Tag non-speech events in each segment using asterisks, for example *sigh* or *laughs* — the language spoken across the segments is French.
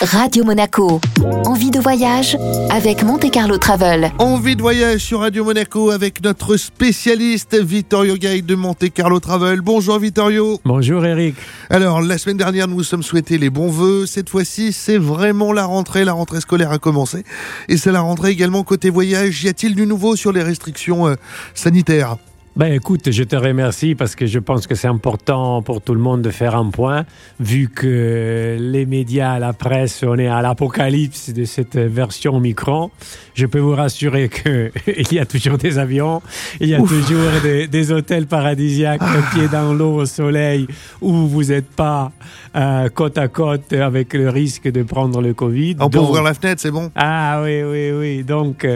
Radio Monaco. Envie de voyage avec Monte Carlo Travel. Envie de voyage sur Radio Monaco avec notre spécialiste Vittorio Guide de Monte Carlo Travel. Bonjour Vittorio. Bonjour Eric. Alors, la semaine dernière, nous nous sommes souhaités les bons voeux. Cette fois-ci, c'est vraiment la rentrée. La rentrée scolaire a commencé. Et c'est la rentrée également côté voyage. Y a-t-il du nouveau sur les restrictions euh, sanitaires? Ben écoute, je te remercie parce que je pense que c'est important pour tout le monde de faire un point, vu que les médias, la presse, on est à l'apocalypse de cette version Omicron. Je peux vous rassurer qu'il *laughs* y a toujours des avions, il y a toujours des, des, hôtels paradisiaques, pieds dans l'eau, au soleil, où vous n'êtes pas euh, côte à côte avec le risque de prendre le Covid. On peut ouvrir la fenêtre, c'est bon Ah oui, oui, oui. Donc,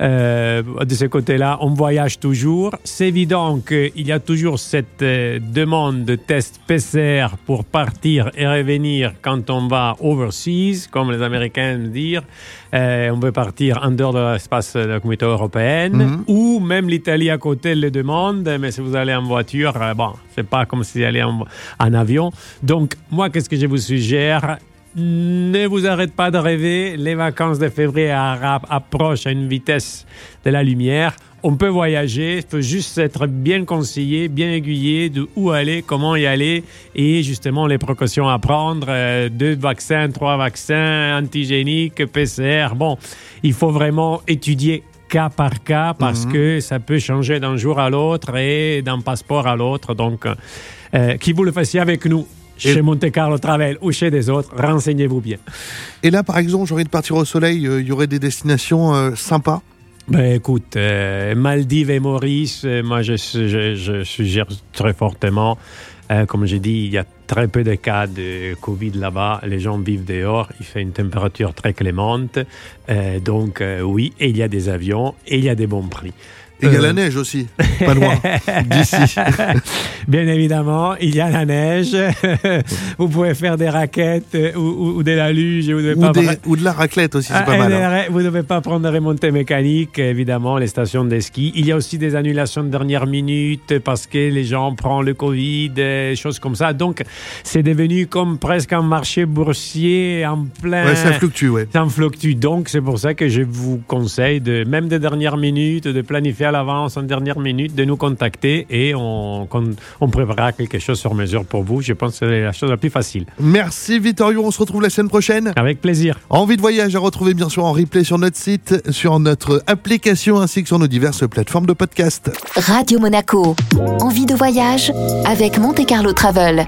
euh, de ce côté-là, on voyage toujours. C'est évident qu'il y a toujours cette euh, demande de test PCR pour partir et revenir quand on va overseas, comme les Américains disent. Euh, on veut partir en dehors de l'espace de la communauté européenne, Mhm. ou même l'Italie à côté le demande, mais si vous allez en voiture, euh, bon, c'est pas comme si vous allez en, en avion. Donc, moi, qu'est-ce que je vous suggère? Ne vous arrêtez pas de rêver. Les vacances de février approchent à une vitesse de la lumière. On peut voyager, il faut juste être bien conseillé, bien aiguillé de où aller, comment y aller et justement les précautions à prendre. euh, deux vaccins, trois vaccins, antigéniques, PCR. Bon, il faut vraiment étudier cas par cas parce que ça peut changer d'un jour à l'autre et d'un passeport à l'autre. Donc, euh, qui vous le fassiez avec nous chez Monte Carlo Travel ou chez des autres, renseignez-vous bien. Et là, par exemple, j'ai envie de partir au soleil. Il y aurait des destinations euh, sympas? Ben écoute, euh, Maldives et Maurice, euh, moi je, je, je suggère très fortement. Euh, comme j'ai dit, il y a très peu de cas de Covid là-bas. Les gens vivent dehors. Il fait une température très clémente. Euh, donc euh, oui, et il y a des avions et il y a des bons prix. Et il y a Euh, la neige aussi, *laughs* pas loin d'ici. *laughs* Bien évidemment, il y a la neige. *laughs* vous pouvez faire des raquettes euh, ou, ou, ou de la luge. Vous devez Ou, pas des- ou de la raclette aussi, c'est Ah, pas mal. hein. Vous ne devez pas prendre des remontées mécaniques, évidemment, les stations de ski. Il y a aussi des annulations de dernière minute parce que les gens prennent le Covid, choses comme ça. Donc, c'est devenu comme presque un marché boursier en plein. Ouais, ça fluctue, ouais. Ça fluctue. Donc, c'est pour ça que je vous conseille, de, même des dernières minutes, de planifier à l'avance en dernière minute, de nous contacter et on, on préparera quelque chose sur mesure pour vous. Je pense que c'est la chose la plus facile. Merci Vittorio, on se retrouve la semaine prochaine. Avec plaisir. Envie de voyage à retrouver bien sûr en replay sur notre site, sur notre application ainsi que sur nos diverses plateformes de podcast. Radio Monaco. Envie de voyage avec Monte Carlo Travel.